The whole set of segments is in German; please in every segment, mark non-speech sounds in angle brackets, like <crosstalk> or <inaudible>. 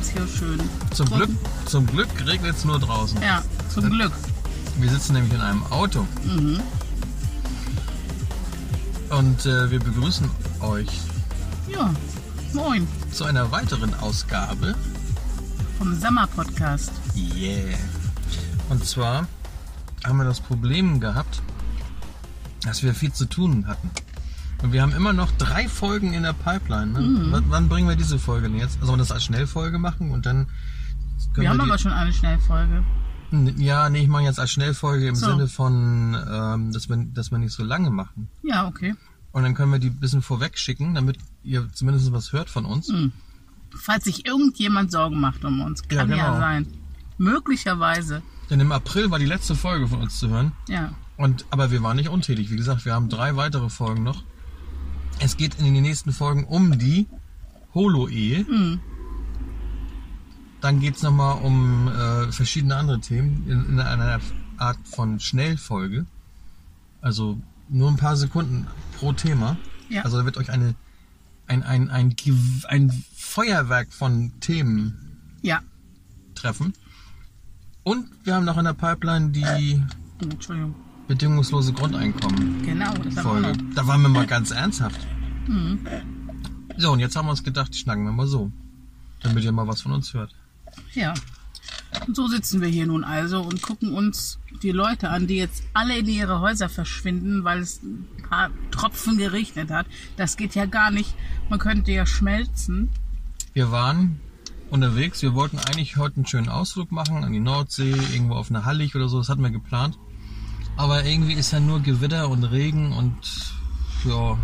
es hier schön. Zum. Glück, zum Glück regnet es nur draußen. Ja, zum Glück. Wir sitzen nämlich in einem Auto. Mhm. Und äh, wir begrüßen euch Ja, moin. zu einer weiteren Ausgabe. Vom Sommer-Podcast. Yeah. Und zwar haben wir das Problem gehabt, dass wir viel zu tun hatten. Und wir haben immer noch drei Folgen in der Pipeline. Ne? Mhm. W- Wann bringen wir diese Folge denn jetzt? Also wir das als Schnellfolge machen und dann können Wir haben aber schon eine Schnellfolge. Ja, nee, ich mache jetzt als Schnellfolge im So. Sinne von, ähm, dass, wir, dass wir nicht so lange machen. Ja, okay. Und dann können wir die ein bisschen vorweg schicken, damit ihr zumindest was hört von uns. Mhm. Falls sich irgendjemand Sorgen macht um uns, kann ja, Ja, genau. sein. Möglicherweise. Denn im April war die letzte Folge von uns zu hören. Ja. Und, aber wir waren nicht untätig. Wie gesagt, wir haben drei weitere Folgen noch. Es geht in den nächsten Folgen um die Holo-Ehe. Mhm. Dann geht es nochmal um äh, verschiedene andere Themen in, in einer Art von Schnellfolge. Also nur ein paar Sekunden pro Thema. Ja. Also da wird euch eine, ein, ein, ein, ein Feuerwerk von Themen Ja. treffen. Und wir haben noch in der Pipeline die Oh, Entschuldigung. Bedingungslose Grundeinkommen. Genau, das Folge. noch. Da waren wir mal ganz ernsthaft. Mhm. So, und jetzt haben wir uns gedacht, schnacken wir mal so. Damit ihr mal was von uns hört. Ja. Und so sitzen wir hier nun also und gucken uns die Leute an, die jetzt alle in ihre Häuser verschwinden, weil es ein paar Tropfen geregnet hat. Das geht ja gar nicht. Man könnte ja schmelzen. Wir waren unterwegs. Wir wollten eigentlich heute einen schönen Ausflug machen an die Nordsee, irgendwo auf eine Hallig oder so. Das hatten wir geplant. Aber irgendwie ist ja nur Gewitter und Regen und ja,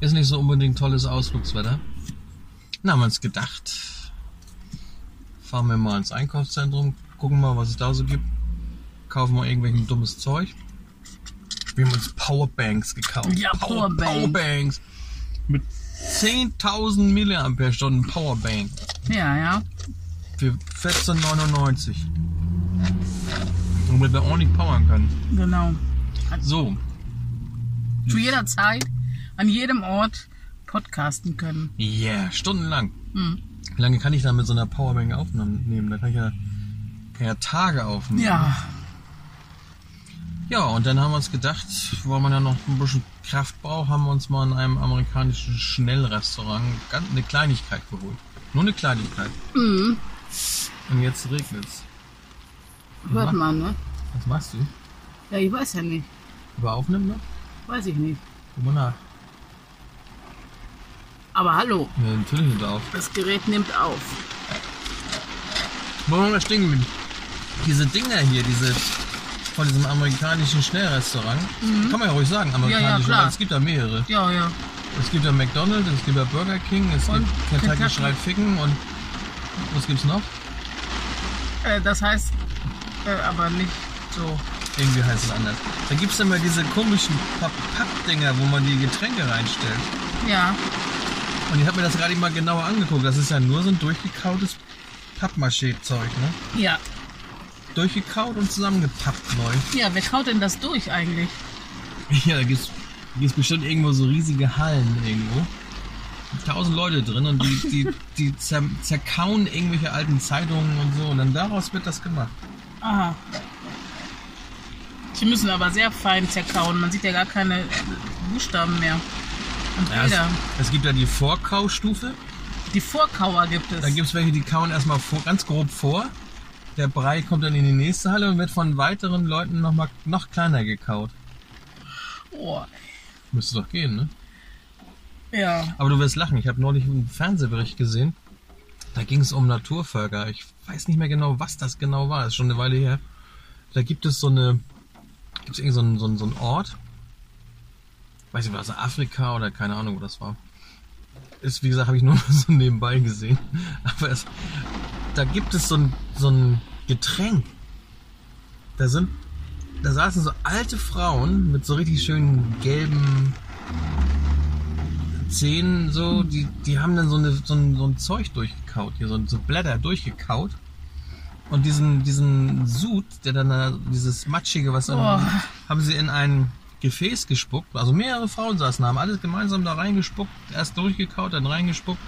ist nicht so unbedingt tolles Ausflugswetter. Dann haben wir uns gedacht, fahren wir mal ins Einkaufszentrum, gucken mal, was es da so gibt, kaufen mal irgendwelchen dummes Zeug. Wir haben uns Powerbanks gekauft. Ja, Power- Powerbank. Powerbanks. Mit 10.000 Milliampere-Stunden Powerbank. Ja, ja. Für 14,99. Womit wir ordentlich powern können. Genau. So, Zu jeder Zeit, an jedem Ort podcasten können. yeah, stundenlang. Hm. Wie lange kann ich da mit so einer Powerbank aufnehmen? Da kann ich ja, kann ja Tage aufnehmen. Ja. Ja, und dann haben wir uns gedacht, weil man ja noch ein bisschen Kraft braucht, haben wir uns mal in einem amerikanischen Schnellrestaurant eine Kleinigkeit geholt. Nur eine Kleinigkeit. Mhm. Und jetzt regnet's. Hört man, ne? Was machst du? Ja, ich weiß ja nicht. Über Aufnehmen noch? Weiß ich nicht. Guck mal nach. Aber hallo, Ja, natürlich nicht auf. das Gerät nimmt auf. Wo waren wir stehen geblieben? Diese Dinger hier, diese von diesem amerikanischen Schnellrestaurant. Kann man ja ruhig sagen, amerikanisch, Mhm. Ja, ja, es gibt da mehrere. Ja, ja. Es gibt ja McDonald's, es gibt ja Burger King, es Und gibt Kentucky, schreit Ficken und was gibt's noch? Äh, das heißt, aber nicht so. Irgendwie heißt es anders. Da gibt's immer diese komischen Papp- Pappdinger, wo man die Getränke reinstellt. Ja, Und ich habe mir das gerade mal genauer angeguckt. Das ist ja nur so ein durchgekautes Pappmaché-Zeug, ne? ja. Durchgekaut und zusammengepappt neu. Ja, wer kaut denn das durch eigentlich? Ja, da gibt's, gibt's bestimmt irgendwo so riesige Hallen irgendwo. Tausend Leute drin und die, die, die zer, zerkauen irgendwelche alten Zeitungen und so und dann daraus wird das gemacht. Aha. Sie müssen aber sehr fein zerkauen. Man sieht ja gar keine Buchstaben mehr. Und Ja, es, Bilder. es gibt ja die Vorkaustufe. Die Vorkauer gibt es. Da gibt's welche, die kauen erstmal vor, ganz grob vor. Der Brei kommt dann in die nächste Halle und wird von weiteren Leuten noch mal noch kleiner gekaut. oh, Müsste doch gehen, ne? ja. Aber du wirst lachen. Ich habe neulich einen Fernsehbericht gesehen. Da ging es um Naturvölker. Ich weiß nicht mehr genau, was das genau war. Das ist schon eine Weile her. Da gibt es so eine, gibt es irgendwie so einen, so einen, so einen Ort. Weiß nicht, was Afrika oder keine Ahnung, wo das war. Ist, wie gesagt, habe ich nur <laughs> so nebenbei gesehen. Aber es, da gibt es so ein, so ein Getränk. Da sind, da saßen so alte Frauen mit so richtig schönen gelben Zähnen so, die, die haben dann so, eine, so, ein, so ein Zeug durchgekaut, hier so, so Blätter durchgekaut. Und diesen, diesen Sud, der dann da, dieses Matschige, was dann, Oh. haben sie in einen Gefäß gespuckt. Also mehrere Frauen saßen, haben alles gemeinsam da reingespuckt, erst durchgekaut, dann reingespuckt.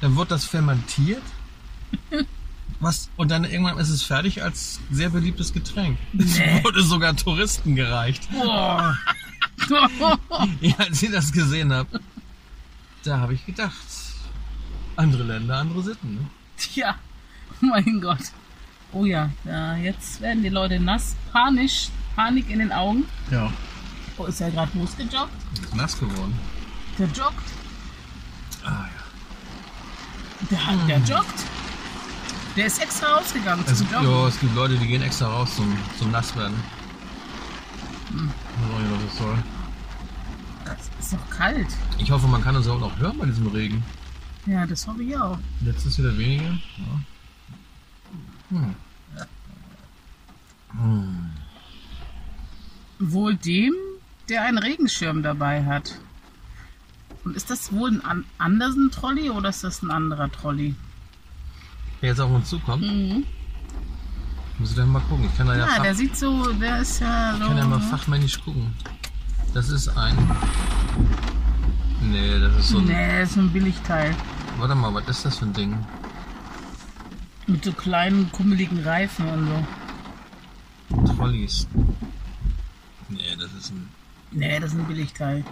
Dann wird das fermentiert. <laughs> Was, und dann irgendwann ist es fertig als sehr beliebtes Getränk. Es Nee. <laughs> wurde sogar Touristen gereicht. Boah. <laughs> Ja, als ich das gesehen habe, da habe ich gedacht, andere Länder, andere Sitten. Ne? Tja, <laughs> mein Gott. Oh ja, ja, jetzt werden die Leute nass, panisch, Panik in den Augen. Ja. Oh, ist er gerade losgejoggt? Ist nass geworden. Der joggt. Ah ja. Der, hat, der joggt. Der ist extra rausgegangen Es, zum Joggen. ja, es gibt Leute, die gehen extra raus zum, zum Nasswerden. Hm. Ich weiß auch nicht, was das soll. Ist doch kalt. Ich hoffe, man kann uns auch noch hören bei diesem Regen. Ja, das hoffe ich auch. Jetzt ist wieder weniger. Ja. Hm. Hm. Wohl dem, der einen Regenschirm dabei hat. Und ist das wohl ein An Andersen-Trolley oder ist das ein anderer Trolley? Wer jetzt auf uns zukommt, Mhm. muss ich dann mal gucken. Ich kann da ja, Ja, der sieht so, der ist ja so. ich kann ja mal fachmännisch gucken. Das ist ein. Nee, das ist so ein. Nee, das ist ein Billigteil. Warte mal, was ist das für ein Ding? Mit so kleinen, kummeligen Reifen und so. Trolleys. Nee, das ist ein. Nee, das ist ein Billigteil.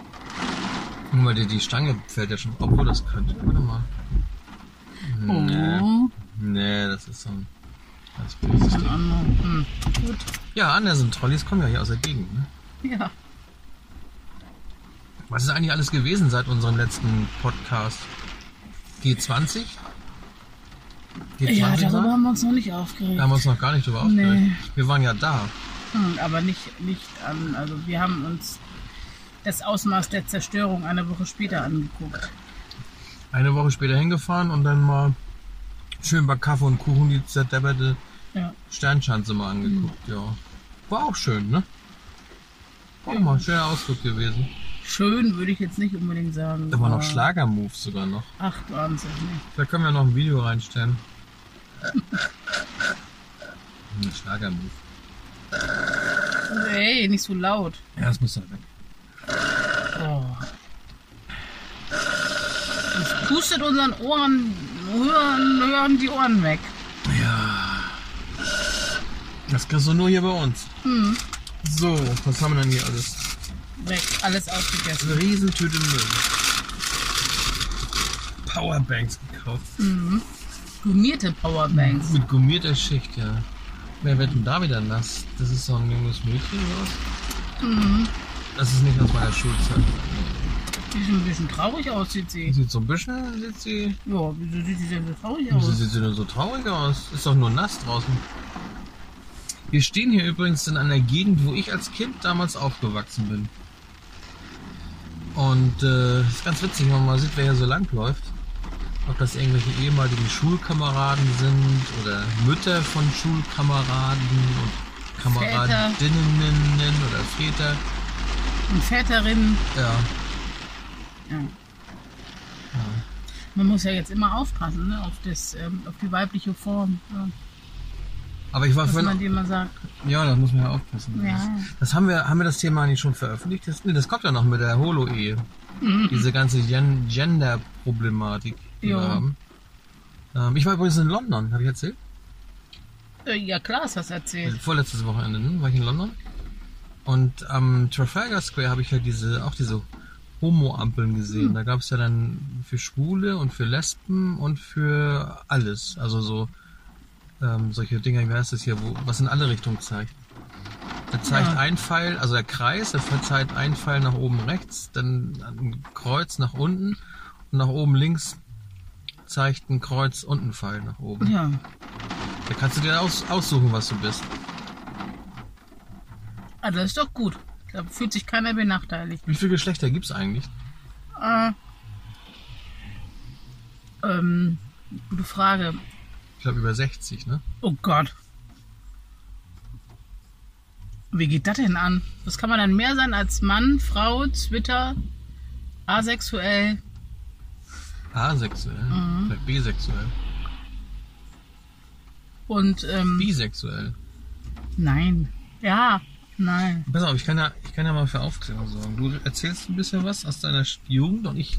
Guck mal, die, die Stange fällt ja schon. Obwohl das könnte. Warte mal. Nee. Oh, Nee, das ist so ein. Das billiges ein Ding. Hm. Gut. Ja, Andersen Trolleys kommen ja hier aus der Gegend. Ne? Ja. Was ist eigentlich alles gewesen seit unserem letzten Podcast? G20? G20 Ja, darüber haben wir uns noch nicht aufgeregt. Da haben wir uns noch gar nicht drüber Nee. aufgeregt. Wir waren ja da. Hm, aber nicht, nicht an. Also, wir haben uns das Ausmaß der Zerstörung eine Woche später angeguckt. Eine Woche später hingefahren und dann mal schön bei Kaffee und Kuchen die zerdepperte Ja. Sternschanze mal angeguckt. Ja. War auch schön, ne? War auch mal ein schöner Ausflug gewesen. Schön würde ich jetzt nicht unbedingt sagen. Da waren noch Schlagermoves sogar noch. Ach, Wahnsinn. Da können wir noch ein Video reinstellen. Ein Schlagermove. Ey, nicht so laut. Ja, das muss dann weg. Oh. Das pustet unseren Ohren, hören, hören die Ohren weg. Ja. Das kriegst du nur hier bei uns. Hm, So, was haben wir denn hier alles? Weg, alles ausgegessen. Eine Riesentüte Müll. Powerbanks gekauft. Gummierte Powerbanks. Mit gummierter Schicht, ja. Wer wird denn da wieder nass? Das ist so ein junges Mädchen oder was? Das ist nicht aus meiner Schulzeit. Sieht ein bisschen traurig aus, sieht sie. Sieht so ein bisschen, sieht sie. Ja, wieso sieht sie denn so traurig Wieso aus? sieht sie denn so traurig aus? Ist doch nur nass draußen. Wir stehen hier übrigens in einer Gegend, wo ich als Kind damals aufgewachsen bin. Und äh, ist ganz witzig, wenn man mal sieht, wer hier so lang läuft. Ob das irgendwelche ehemaligen Schulkameraden sind oder Mütter von Schulkameraden und Kameradinnen oder Väter. Und Väterinnen. Ja, Ja. Man muss ja jetzt immer aufpassen, ne? Auf, das, ähm, auf die weibliche Form. Ja. Aber ich war Was man dir immer sagt. Ja, da muss man ja aufpassen. Ja. Das, das haben wir, haben wir das Thema nicht schon veröffentlicht? Das, nee, das kommt ja noch mit der Holo-Ehe. Diese ganze Gen Gender-Problematik, die Jo. wir haben. Ähm, ich war übrigens in London, habe ich erzählt? Äh, ja, klar, hast du das erzählt. Vorletztes Wochenende, ne? war ich in London. Und am Trafalgar Square habe ich ja diese, auch diese Homo-Ampeln gesehen. Da gab es ja dann für Schwule und für Lesben und für alles. Also so ähm, solche Dinger, wie heißt das hier, wo, was in alle Richtungen zeigt. Der zeigt Ja. ein Pfeil, also der Kreis, der zeigt ein Pfeil nach oben rechts, dann ein Kreuz nach unten und nach oben links zeigt ein Kreuz und ein Pfeil nach oben. Ja. Da kannst du dir aus, aussuchen, was du bist. Ah, das ist doch gut. Da fühlt sich keiner benachteiligt. Wie viele Geschlechter gibt's eigentlich? Äh, ähm, gute Frage. Ich glaube über 60, ne? Oh Gott. Wie geht das denn an? Was kann man dann mehr sein als Mann, Frau, Twitter, asexuell? Asexuell, Mhm. vielleicht bisexuell. Und, ähm, Bisexuell. nein. Ja, nein. Pass auf, ich kann ja, ich kann ja mal für Aufklärung sorgen. Du erzählst ein bisschen was aus deiner Jugend und ich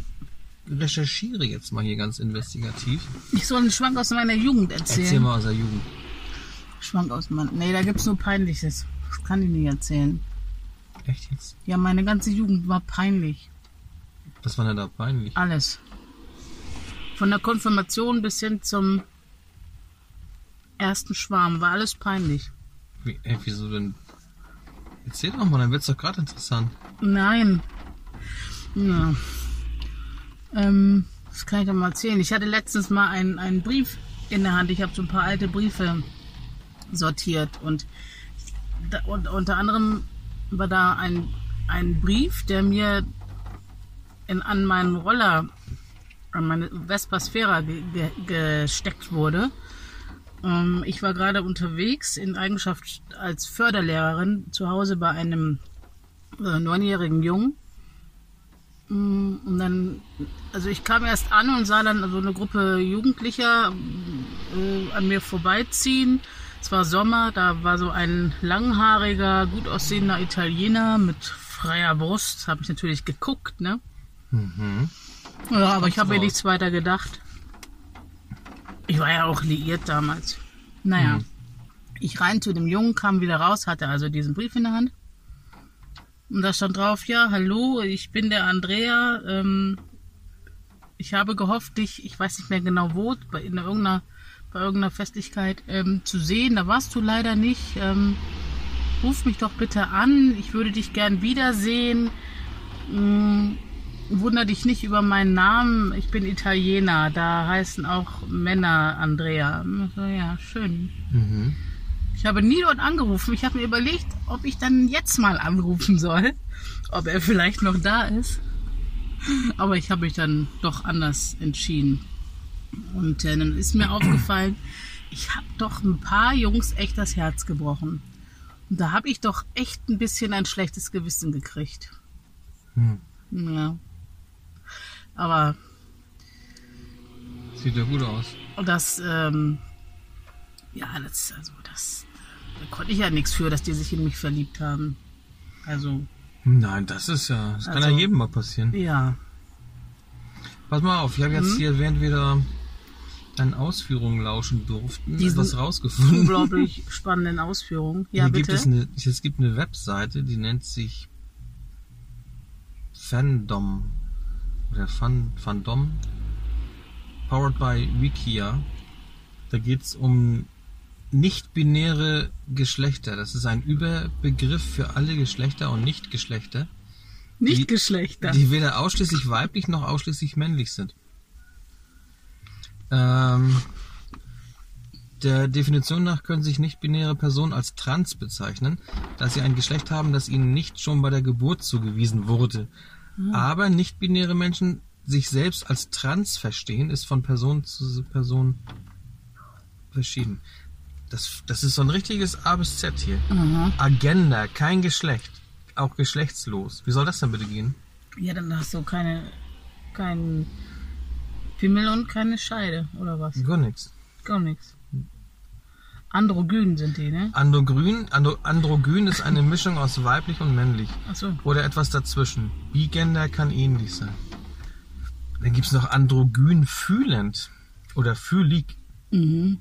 recherchiere jetzt mal hier ganz investigativ. Ich soll einen Schwank aus meiner Jugend erzählen. Erzähl mal aus der Jugend. Schwank aus meiner. Nee, da gibt's nur Peinliches. Das kann ich nicht erzählen. Echt jetzt? Ja, meine ganze Jugend war peinlich. Was war denn da peinlich? Alles. Von der Konfirmation bis hin zum ersten Schwarm war alles peinlich. Wie, ey, wieso denn? Erzähl doch mal, dann wird's doch gerade interessant. Nein. Ja. Ähm, das kann ich doch mal erzählen. Ich hatte letztens mal einen, einen Brief in der Hand. Ich habe so ein paar alte Briefe sortiert und, da, und unter anderem war da ein, ein Brief, der mir in, an meinen Roller, an meine Vespa Sfera ge, ge, gesteckt wurde. Ähm, ich war gerade unterwegs in Eigenschaft als Förderlehrerin zu Hause bei einem äh, neunjährigen Jungen. Mm, Und dann, also ich kam erst an und sah dann so eine Gruppe Jugendlicher äh, an mir vorbeiziehen. Es war Sommer, da war so ein langhaariger, gut aussehender Italiener mit freier Brust. Habe ich natürlich geguckt, ne? Mhm. Ja, aber ich habe mir nichts weiter gedacht. Ich war ja auch liiert damals. Naja, Mhm. ich rein zu dem Jungen, kam wieder raus, hatte also diesen Brief in der Hand. Und da stand drauf, ja, hallo, ich bin der Andrea. Ähm, ich habe gehofft, dich, ich weiß nicht mehr genau wo, bei, in irgendeiner, bei irgendeiner Festlichkeit ähm, zu sehen. Da warst du leider nicht. Ähm, ruf mich doch bitte an. Ich würde dich gern wiedersehen. Mm, Wunder dich nicht über meinen Namen. Ich bin Italiener. Da heißen auch Männer Andrea. So, ja, schön. Mhm. Ich habe nie dort angerufen. Ich habe mir überlegt, ob ich dann jetzt mal anrufen soll. Ob er vielleicht noch da ist. Aber ich habe mich dann doch anders entschieden. Und äh, dann ist mir aufgefallen, ich habe doch ein paar Jungs echt das Herz gebrochen. Und da habe ich doch echt ein bisschen ein schlechtes Gewissen gekriegt. Hm. Ja. Aber Sieht ja gut aus. das, ähm, ja, das, also das, da konnte ich ja nichts für, dass die sich in mich verliebt haben. Also, Nein, das ist ja, das kann Also- ja jedem mal passieren. ja. Pass mal auf, ich habe jetzt Mhm. hier, während wir da deinen Ausführungen lauschen durften, Diesen etwas rausgefunden. Unglaublich <laughs> spannenden Ausführungen. Ja, Hier bitte. gibt es, eine, es gibt eine Webseite, die nennt sich Fandom oder Fan, Fandom powered by Wikia. Da geht es um nicht-binäre Geschlechter. Das ist ein Überbegriff für alle Geschlechter und Nicht-Geschlechter, Nicht die- die weder ausschließlich weiblich noch ausschließlich männlich sind. Ähm, der Definition nach können sich nicht-binäre Personen als trans bezeichnen, da sie ein Geschlecht haben, das ihnen nicht schon bei der Geburt zugewiesen wurde. Aber nicht-binäre Menschen sich selbst als trans verstehen, ist von Person zu Person verschieden. Das, das ist so ein richtiges A bis Z hier. Aha. Agenda, kein Geschlecht, auch geschlechtslos. Wie soll das denn bitte gehen? Ja, dann hast du keine, keinen Pimmel und keine Scheide, oder was? Gar nichts. Gar nichts. Androgyn sind die, ne? Androgyn, Andro, Androgyn ist eine Mischung aus weiblich und männlich. Achso. Oder etwas dazwischen. Bigender kann ähnlich sein. Dann gibt's noch androgyn fühlend. Oder fühlig. Mhm.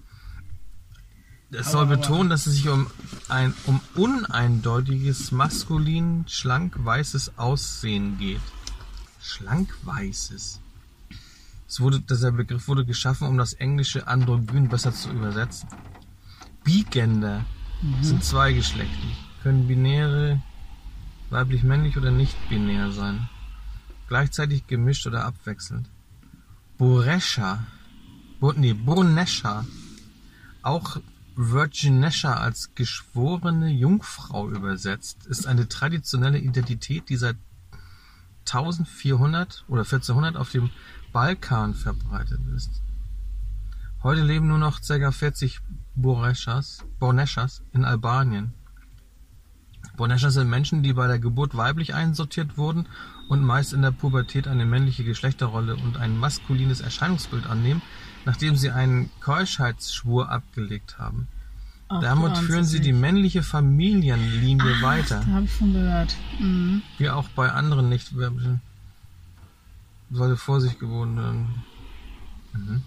Es soll betonen, dass es sich um ein um uneindeutiges, maskulin, schlank weißes Aussehen geht. Schlank weißes. Es wurde, dieser Begriff wurde geschaffen, um das englische androgyn besser zu übersetzen. Bigender sind zweigeschlechtlich, können binäre, weiblich-männlich oder nicht binär sein. Gleichzeitig gemischt oder abwechselnd. Boresha, Bo, nee, Bonesha, auch Virginesha als geschworene Jungfrau übersetzt, ist eine traditionelle Identität, die seit 1400 oder 1400 auf dem Balkan verbreitet ist. Heute leben nur noch ca. 40 Boreschas, Borneschas in Albanien. Borneschas sind Menschen, die bei der Geburt weiblich einsortiert wurden und meist in der Pubertät eine männliche Geschlechterrolle und ein maskulines Erscheinungsbild annehmen, nachdem sie einen Keuschheitsschwur abgelegt haben. Ach, Damit führen sie die nicht. männliche Familienlinie weiter. Da habe ich von gehört. Mhm. Wie auch bei anderen nicht sollte Vorsicht geboten werden. Mhm.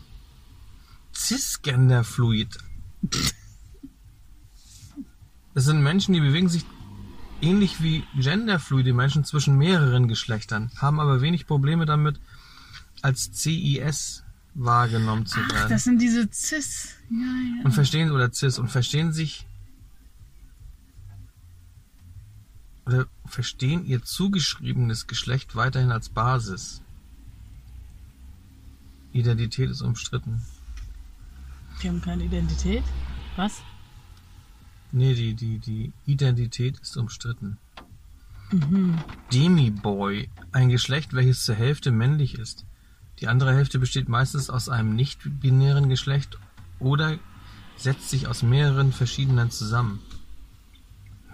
Cisgenderfluid. Das sind Menschen, die bewegen sich ähnlich wie genderfluide Menschen zwischen mehreren Geschlechtern, haben aber wenig Probleme damit, als CIS wahrgenommen zu Ach, werden. das sind diese Cis. Ja, ja. und verstehen oder cis und verstehen sich oder verstehen ihr zugeschriebenes Geschlecht weiterhin als Basis. Identität ist umstritten. Die haben keine Identität. Was? Nee, die, die, die Identität ist umstritten. Demi-Boy, ein Geschlecht, welches zur Hälfte männlich ist. Die andere Hälfte besteht meistens aus einem nicht-binären Geschlecht oder setzt sich aus mehreren verschiedenen zusammen.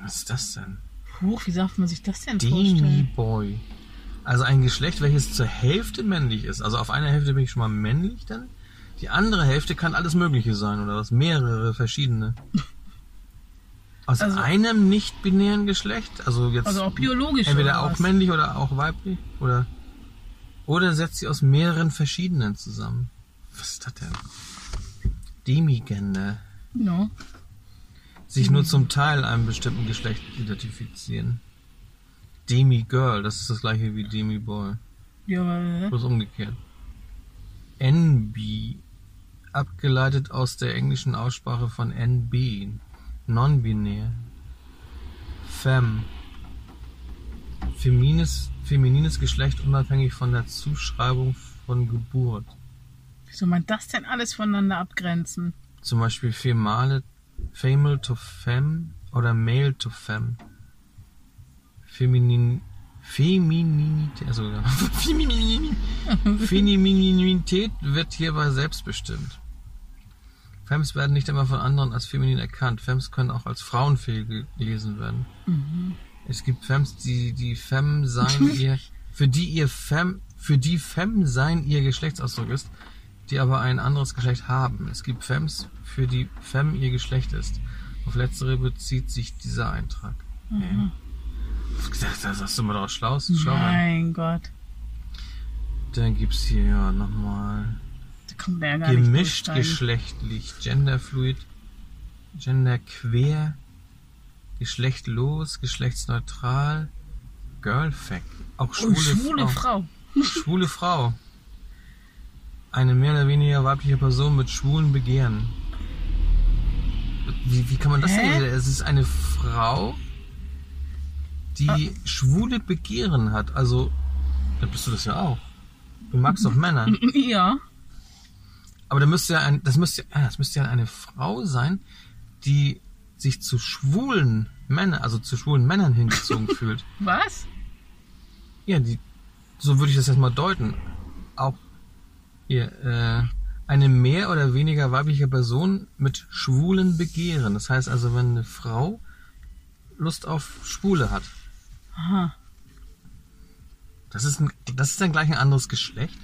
Was ist das denn? Huch, wie darf man sich das denn vorstellen? Demi-Boy. Also ein Geschlecht, welches zur Hälfte männlich ist. Also auf einer Hälfte bin ich schon mal männlich dann. Die andere Hälfte kann alles Mögliche sein oder was mehrere verschiedene. <laughs> Aus Also- einem nicht-binären Geschlecht, also jetzt Also auch biologisch. entweder auch männlich oder auch weiblich oder oder setzt sie aus mehreren verschiedenen zusammen. Was ist das denn? Demigender. No. Sich nur zum Teil einem bestimmten Geschlecht identifizieren. Demi-Girl, das ist das gleiche wie Demi-Boy. Ja, Bloß umgekehrt. NB, abgeleitet aus der englischen Aussprache von NB, non-binär. Femme, feminines, feminines Geschlecht unabhängig von der Zuschreibung von Geburt. wie soll man das denn alles voneinander abgrenzen? Zum Beispiel female, female to femme oder male to femme. Feminin, Femininität, also <laughs> Feminin- Femininität wird hierbei selbstbestimmt. Femmes werden nicht immer von anderen als feminin erkannt. Femmes können auch als frauenfähig gelesen werden. Es gibt Femmes, die, die Femme sein <laughs> ihr, für die ihr Femme, für die Femme sein ihr Geschlechtsausdruck ist, die aber ein anderes Geschlecht haben. Es gibt Femmes, für die Femme ihr Geschlecht ist. Auf letztere bezieht sich dieser Eintrag. Okay. Das hast du mal draus schlau, schlau. Mein Gott. Dann gibt's hier ja nochmal Da kommt der ja gar nicht gemischt geschlechtlich, genderfluid, genderquer, geschlechtlos, geschlechtsneutral, girlfact, auch Oh, schwule, schwule Frau. Frau. Schwule Frau. Eine mehr oder weniger weibliche Person mit schwulen Begehren. Wie, wie kann man das Hä? denn? Es ist eine Frau, die Ah. schwule Begehren hat. Also, dann bist du das ja auch. Du magst doch Männer. <laughs> Ja. Aber da müsste ja ein, das müsste, ah, das müsste ja eine Frau sein, die sich zu schwulen Männern, also zu schwulen Männern hingezogen <laughs> fühlt. Was? Ja, die, so würde ich das jetzt mal deuten. Auch hier, äh, eine mehr oder weniger weibliche Person mit schwulen Begehren. Das heißt also, wenn eine Frau Lust auf Schwule hat, Aha. das ist, ein, das ist dann gleich ein anderes Geschlecht.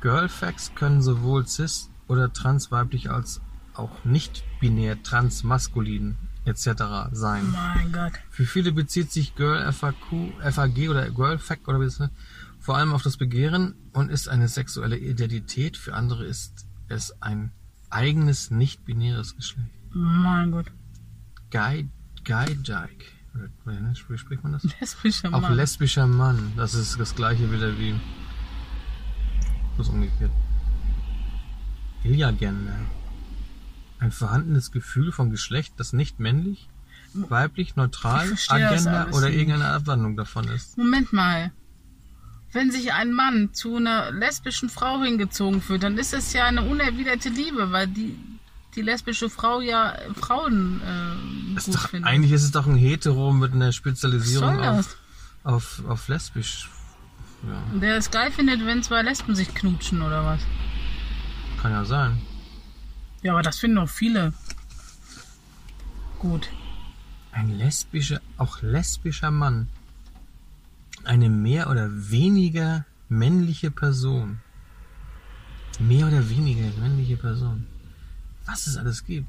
Girlfacts können sowohl cis oder transweiblich als auch nicht binär transmaskulin etc. sein. Mein Gott. Für viele bezieht sich Girl FAQ, FAG oder Girl Fact oder wie vor allem auf das Begehren und ist eine sexuelle Identität. Für andere ist es ein eigenes nicht-binäres Geschlecht. Mein Gott. Guy, Guy Dyke. Wie spricht man das? Lesbischer Auch Mann. lesbischer Mann. Das ist das gleiche wieder wie. Bloß umgekehrt. Iliagender. Ein vorhandenes Gefühl von Geschlecht, das nicht männlich, weiblich, neutral, Agenda oder nicht. irgendeine Abwandlung davon ist. Moment mal. Wenn sich ein Mann zu einer lesbischen Frau hingezogen fühlt, dann ist es ja eine unerwiderte Liebe, weil die, die lesbische Frau ja Frauen äh, Das gut ist doch, findet. eigentlich ist es doch ein Hetero mit einer Spezialisierung auf, auf, auf lesbisch. Ja, Der es geil findet, wenn zwei Lesben sich knutschen oder was? kann ja sein. Ja, aber das finden auch viele. Gut. Ein lesbischer, auch lesbischer Mann. Eine mehr oder weniger männliche Person. Mehr oder weniger männliche Person. Was es alles gibt.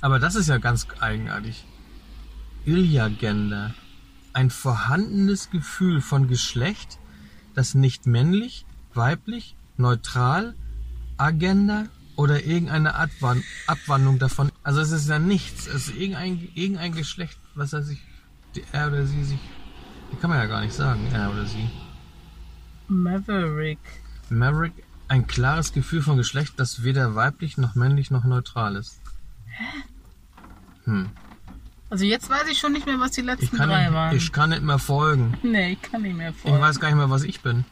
Aber das ist ja ganz eigenartig. Ilja-Gender. Ein vorhandenes Gefühl von Geschlecht, das nicht männlich, weiblich, neutral, Agenda oder irgendeine Abwan Abwandlung davon. Also es ist ja nichts. Es ist irgendein, irgendein Geschlecht, was er sich, er oder sie sich, die kann man ja gar nicht sagen, er oder sie. Maverick. Maverick, ein klares Gefühl von Geschlecht, das weder weiblich noch männlich noch neutral ist. Hm. Also jetzt weiß ich schon nicht mehr, was die Ich letzten drei nicht, waren. ich kann nicht mehr folgen. nee, ich kann nicht mehr Ich folgen. weiß gar nicht mehr, was ich bin.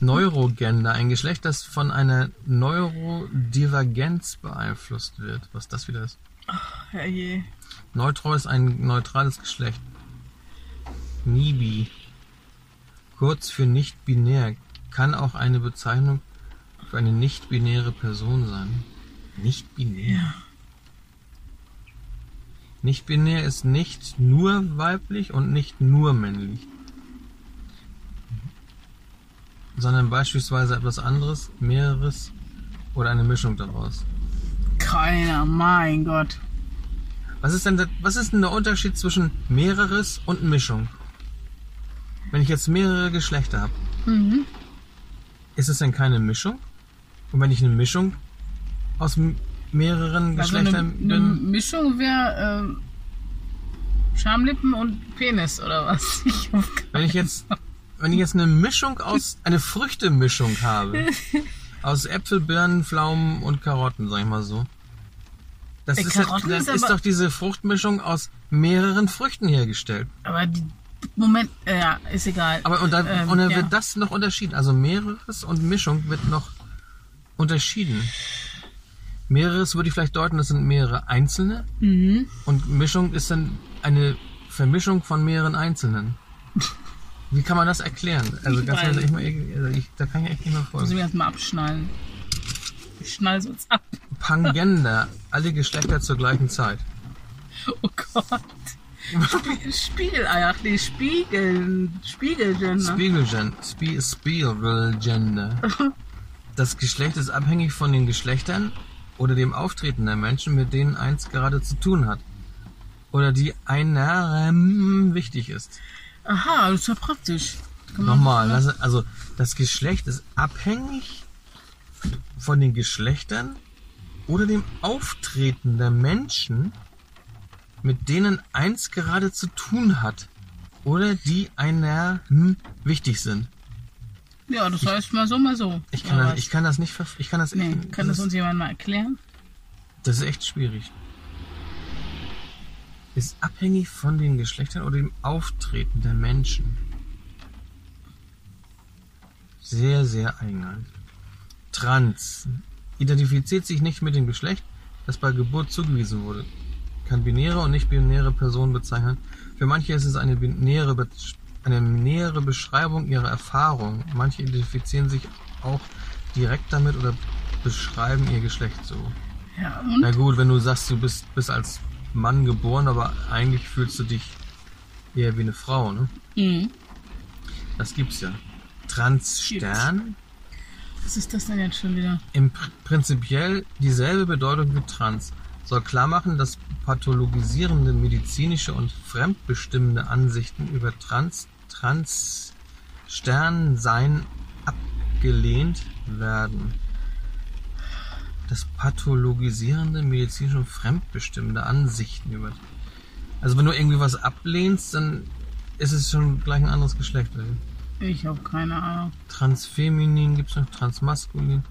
Neurogender, ein Geschlecht, das von einer Neurodivergenz beeinflusst wird. Was das wieder ist. Herrje. Neutro ist ein neutrales Geschlecht. Nibi, kurz für nicht binär, kann auch eine Bezeichnung für eine nicht-binäre Person sein. Nicht binär. Nicht binär ist nicht nur weiblich und nicht nur männlich. Sondern beispielsweise etwas anderes, mehreres oder eine Mischung daraus. Keiner, mein Gott. Was ist denn der, was ist denn der Unterschied zwischen mehreres und Mischung? Wenn ich jetzt mehrere Geschlechter habe, Mhm. ist es denn keine Mischung? Und wenn ich eine Mischung aus mehreren Also eine, Geschlechtern eine bin, Mischung wäre ähm, Schamlippen und Penis oder was? <laughs> Ich wenn ich jetzt, wenn ich jetzt eine Mischung aus, eine Früchtemischung habe, <laughs> aus Äpfel, Birnen, Pflaumen und Karotten, sag ich mal so. Das Ey, ist, halt, dann ist ist doch diese Fruchtmischung aus mehreren Früchten hergestellt. Aber die, Moment, äh, ja, ist egal. Aber und dann, Ähm, und dann ja. wird das noch unterschieden. Also mehreres und Mischung wird noch unterschieden. Mehreres würde ich vielleicht deuten, das sind mehrere einzelne Mhm. und Mischung ist dann eine Vermischung von mehreren einzelnen. <laughs> Wie kann man das erklären? Also ganz ehrlich, ich, also ich, da kann ich echt nicht mehr Muss ich folgen. mir erstmal abschnallen. Ich schnall sonst ab. Pangender, alle Geschlechter zur gleichen Zeit. Oh Gott. <laughs> Spiegel, Spiegel, ach nee, Spiegeln, Spiegelgender. Spiegelgen, Spie Spiegelgender. Das Geschlecht ist abhängig von den Geschlechtern oder dem Auftreten der Menschen, mit denen eins gerade zu tun hat. Oder die einem wichtig ist. Aha, das ist ja praktisch. Kann man- Nochmal, das, also das Geschlecht ist abhängig von den Geschlechtern oder dem Auftreten der Menschen, mit denen eins gerade zu tun hat. Oder die einer hm, wichtig sind. Ja, das heißt mal so, mal so. Ich kann, Oder das, was? ich kann das nicht, verf- ich kann das, Nee, kann das uns jemand mal erklären? das ist echt schwierig. Ist abhängig von den Geschlechtern oder dem Auftreten der Menschen. Sehr, sehr eigenartig. Trans. Identifiziert sich nicht mit dem Geschlecht, das bei Geburt zugewiesen wurde. Kann binäre und nicht-binäre Personen bezeichnen. Für manche ist es eine binäre, Be eine nähere Beschreibung ihrer Erfahrung. Manche identifizieren sich auch direkt damit oder beschreiben ihr Geschlecht so. Ja, und? Na gut, wenn du sagst, du bist, bist als Mann geboren, aber eigentlich fühlst du dich eher wie eine Frau, ne? Mhm. Das gibt's ja. Transstern, Was ist das denn jetzt schon wieder? im Pr prinzipiell dieselbe Bedeutung wie trans, soll klar machen, dass pathologisierende medizinische und fremdbestimmende Ansichten über trans, trans Sternsein abgelehnt werden. Das pathologisierende medizinische und fremdbestimmende Ansichten über. Also wenn du irgendwie was ablehnst, dann ist es schon gleich ein anderes Geschlecht. oder? Ich habe keine Ahnung. Transfeminin gibt's noch, Transmaskulin.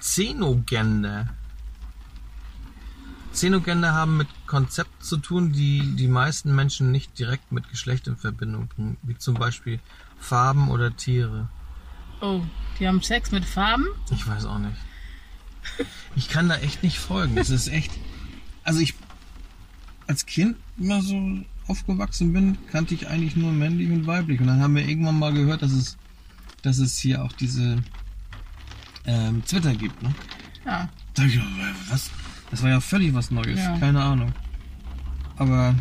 Xenogender. Xenogender haben mit Konzepten zu tun, die die meisten Menschen nicht direkt mit Geschlecht in Verbindung bringen, wie zum Beispiel Farben oder Tiere. Oh, die haben Sex mit Farben? Ich weiß auch nicht. Ich kann da echt nicht folgen. Es ist echt. Also ich als Kind immer so aufgewachsen bin, kannte ich eigentlich nur männlich und weiblich. Und dann haben wir irgendwann mal gehört, dass es, dass es hier auch diese ähm, Twitter gibt. Ne? Ja. Da ich gedacht, was? Das war ja völlig was Neues. Ja. Keine Ahnung. Aber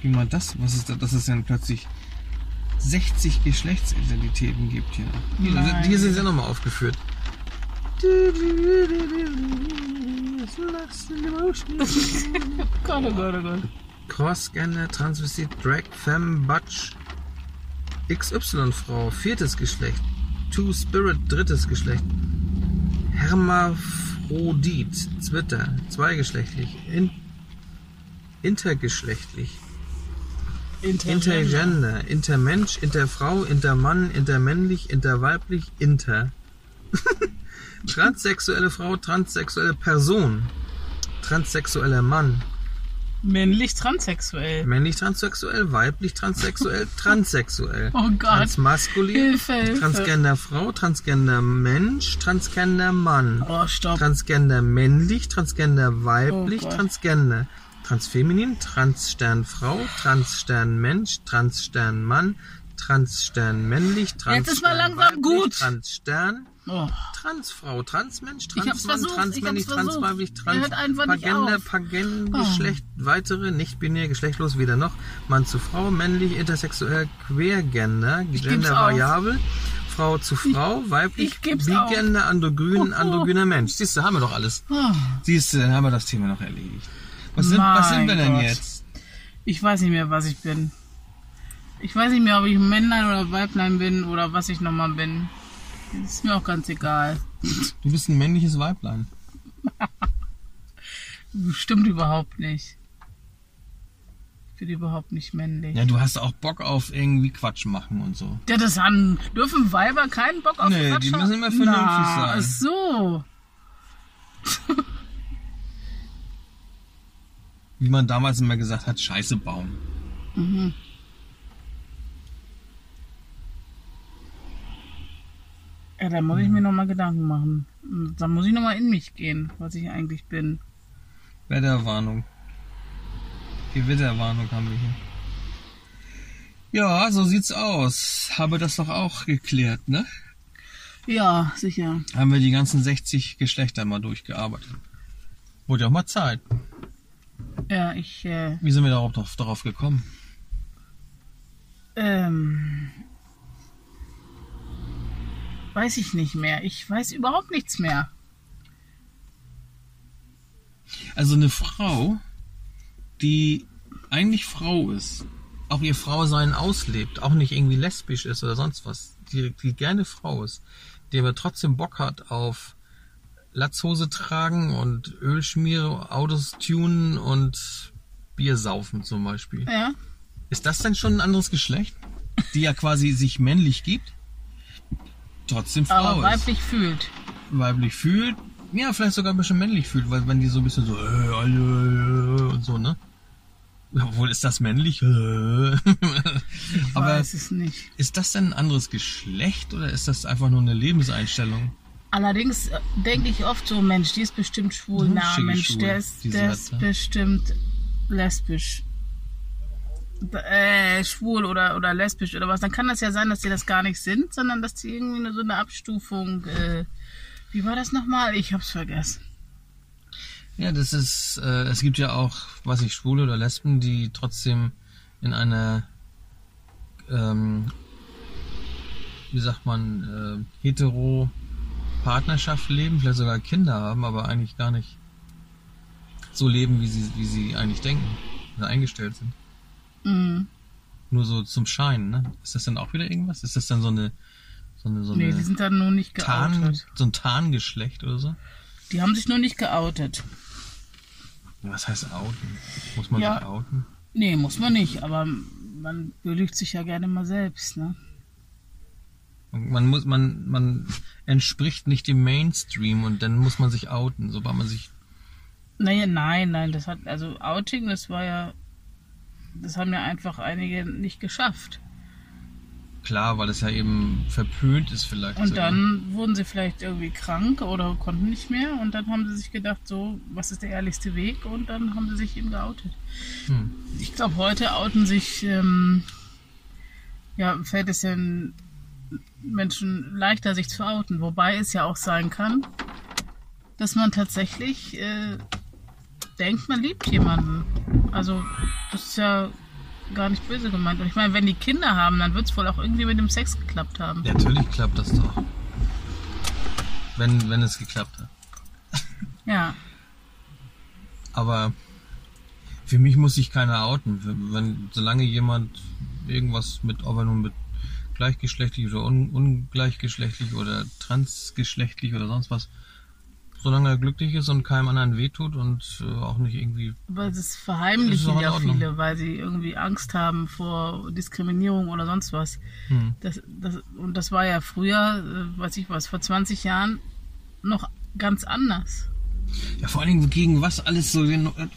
wie man das, was ist das, dass es dann plötzlich 60 Geschlechtsidentitäten gibt hier. Hier, Nein. hier sind sie nochmal aufgeführt. Gott, oh Gott, oh Gott. Cross-Gender, Transvestit, Drag, Femme, Butch, XY-Frau, viertes Geschlecht, Two-Spirit, drittes Geschlecht, Hermaphrodit, Zwitter, zweigeschlechtlich, in, intergeschlechtlich, Intergender, Intermensch, Interfrau, Intermann, Intermännlich, Interweiblich, Inter. <laughs> Transsexuelle Frau, transsexuelle Person, transsexueller Mann, Männlich transsexuell. männlich transsexuell, weiblich transsexuell, <laughs> transsexuell. Oh Gott. Transmaskulin, Hilfe, Hilfe. Transgender Frau, Transgender Mensch, Transgender Mann. Oh, stopp. Transgender männlich, Transgender weiblich, Oh. Transgender. Transfeminin, Transstern Frau, Transstern Mensch, Transstern Mann, Transstern männlich, Transstern Jetzt ist mal langsam weiblich, gut. Hab's Oh. Transfrau, Transmensch, Ich Transmann, Transmännlich, ich. Transweiblich, Trans, nicht auf. Pagen, Oh. Geschlecht, weitere, nicht-binär, geschlechtlos, weder noch, Mann zu Frau, männlich, intersexuell, quergender, geb's Gender auf. variabel, Frau zu Frau, weiblich, ich bigender, androgyn, Oh, oh. androgyner Mensch. Siehst du, haben wir doch alles. Oh. Siehst du, dann haben wir das Thema noch erledigt. Was sind, was sind wir denn Gott. jetzt? Ich weiß nicht mehr, was ich bin. Ich weiß nicht mehr, ob ich ein Männlein oder Weiblein bin oder was ich nochmal bin. Ist mir auch ganz egal. Du bist ein männliches Weiblein. <laughs> Stimmt überhaupt nicht. Ich bin überhaupt nicht männlich. Ja, du hast auch Bock auf irgendwie Quatsch machen und so. Ja, das haben, dürfen Weiber keinen Bock auf Nee, Quatsch die haben? müssen immer vernünftig Na, sein. Ach so. Wie man damals immer gesagt hat, Scheiße bauen. Ja, da muss ich mir nochmal Gedanken machen. Da muss ich nochmal in mich gehen, was ich eigentlich bin. Wetterwarnung. Gewitterwarnung haben wir hier. Ja, so sieht's aus. Habe das doch auch geklärt, ne? Ja, sicher. Haben wir die ganzen 60 Geschlechter mal durchgearbeitet. Wurde ja auch mal Zeit. Ja, ich, äh, Wie sind wir darauf, darauf, darauf gekommen? ähm, weiß ich nicht mehr. Ich weiß überhaupt nichts mehr. Also eine Frau, die eigentlich Frau ist, auch ihr Frausein auslebt, auch nicht irgendwie lesbisch ist oder sonst was, die, die gerne Frau ist, die aber trotzdem Bock hat auf Latzhose tragen und Ölschmiere, Autos tunen und Bier saufen zum Beispiel. Ja. Ist das denn schon ein anderes Geschlecht? Die ja quasi sich männlich gibt, trotzdem Frau Aber ist. weiblich fühlt. weiblich fühlt, ja, vielleicht sogar ein bisschen männlich fühlt, weil wenn die so ein bisschen so äh, äh, und so, ne? Obwohl ist das männlich? Äh. Ich Aber weiß es nicht. ist das denn ein anderes Geschlecht oder ist das einfach nur eine Lebenseinstellung? Allerdings äh, denke ich oft so, Mensch, die ist bestimmt schwul. Na, Mensch, der ist, der ist ne? bestimmt lesbisch. Äh, schwul oder, oder lesbisch oder was. Dann kann das ja sein, dass die das gar nicht sind, sondern dass die irgendwie nur so eine Abstufung. Äh, wie war das nochmal? Ich hab's vergessen. Ja, das ist, äh, es gibt ja auch, weiß ich, Schwule oder Lesben, die trotzdem in einer, ähm, wie sagt man, äh, hetero Partnerschaft leben, vielleicht sogar Kinder haben, aber eigentlich gar nicht so leben, wie sie, wie sie eigentlich denken oder eingestellt sind. Mhm. Nur so zum Schein, ne? Ist das dann auch wieder irgendwas? Ist das dann so eine, so eine, so Nee, eine die sind dann nur nicht Tarn, geoutet. so ein Tarngeschlecht oder so? Die haben sich nur nicht geoutet. Was heißt outen? Muss man Ja. sich outen? Nee, muss man nicht, aber man belügt sich ja gerne mal selbst, ne? Man muss, man, man entspricht nicht dem Mainstream und dann muss man sich outen, sobald man sich. Naja, nein, nein, das hat, also Outing, das war ja, das haben ja einfach einige nicht geschafft. Klar, weil es ja eben verpönt ist vielleicht. Und sogar. dann wurden sie vielleicht irgendwie krank oder konnten nicht mehr und dann haben sie sich gedacht, so, was ist der ehrlichste Weg? Und dann haben sie sich eben geoutet. Hm. Ich glaube, heute outen sich, ähm, ja, fällt es den Menschen leichter, sich zu outen. Wobei es ja auch sein kann, dass man tatsächlich äh, denkt, man liebt jemanden. Also, das ist ja gar nicht böse gemeint. Und ich meine, wenn die Kinder haben, dann wird es wohl auch irgendwie mit dem Sex geklappt haben. Ja, natürlich klappt das doch. wenn, wenn es geklappt hat. Ja. Aber für mich muss sich keiner outen. Wenn, solange jemand irgendwas mit, ob er nun mit gleichgeschlechtlich oder un, ungleichgeschlechtlich oder transgeschlechtlich oder sonst was, solange er glücklich ist und keinem anderen wehtut und äh, auch nicht irgendwie. Aber das verheimlichen ja viele, weil sie irgendwie Angst haben vor Diskriminierung oder sonst was. Hm. Das, das, und das war ja früher, äh, weiß ich was, vor 20 Jahren noch ganz anders. Ja, vor allen Dingen gegen was alles so,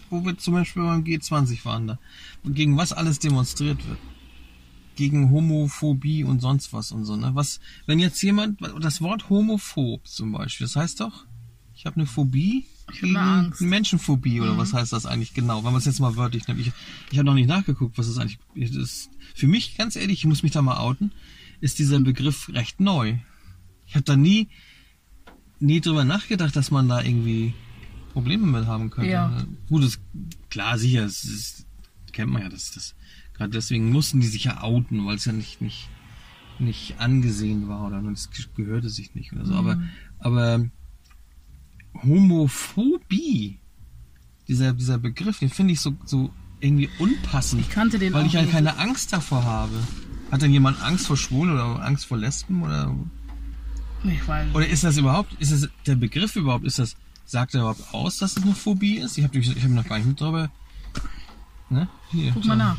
wo wir zum Beispiel beim G20 waren da, gegen was alles demonstriert wird. Gegen Homophobie und sonst was und so, ne? Was, wenn jetzt jemand, das Wort homophob zum Beispiel, das heißt doch, ich habe eine Phobie Ich hab gegen eine Angst. Mhm. Menschenphobie oder was heißt das eigentlich genau? Wenn man es jetzt mal wörtlich nimmt. Ich, ich habe noch nicht nachgeguckt, was das eigentlich das ist. Für mich, ganz ehrlich, ich muss mich da mal outen, ist dieser Begriff recht neu. Ich habe da nie, nie drüber nachgedacht, dass man da irgendwie Probleme mit haben könnte. Ja. Gut, das, klar, sicher, es ist, kennt man ja, das, das, gerade deswegen mussten die sich ja outen, weil es ja nicht, nicht, nicht angesehen war oder es gehörte sich nicht oder so. Aber, aber Homophobie, dieser, dieser Begriff, den finde ich so, so irgendwie unpassend. Ich kannte den weil ich halt nicht. keine Angst davor habe. Hat denn jemand Angst vor Schwulen oder Angst vor Lesben oder Ich weiß. oder ist das überhaupt, ist das der Begriff überhaupt, ist das, sagt er überhaupt aus, dass es eine Phobie ist? Ich habe ich hab noch gar nicht mit drüber. Ne? Hier. Guck mal so. nach.